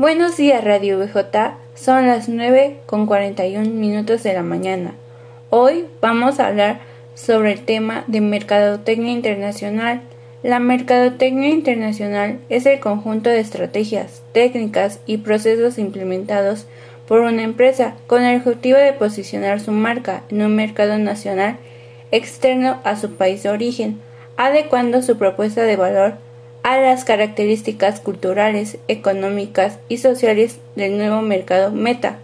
Buenos días Radio BJ, son las 9 con 41 minutos de la mañana. Hoy vamos a hablar sobre el tema de Mercadotecnia Internacional. La Mercadotecnia Internacional es el conjunto de estrategias, técnicas y procesos implementados por una empresa con el objetivo de posicionar su marca en un mercado nacional externo a su país de origen, adecuando su propuesta de valor a las características culturales, económicas y sociales del nuevo mercado meta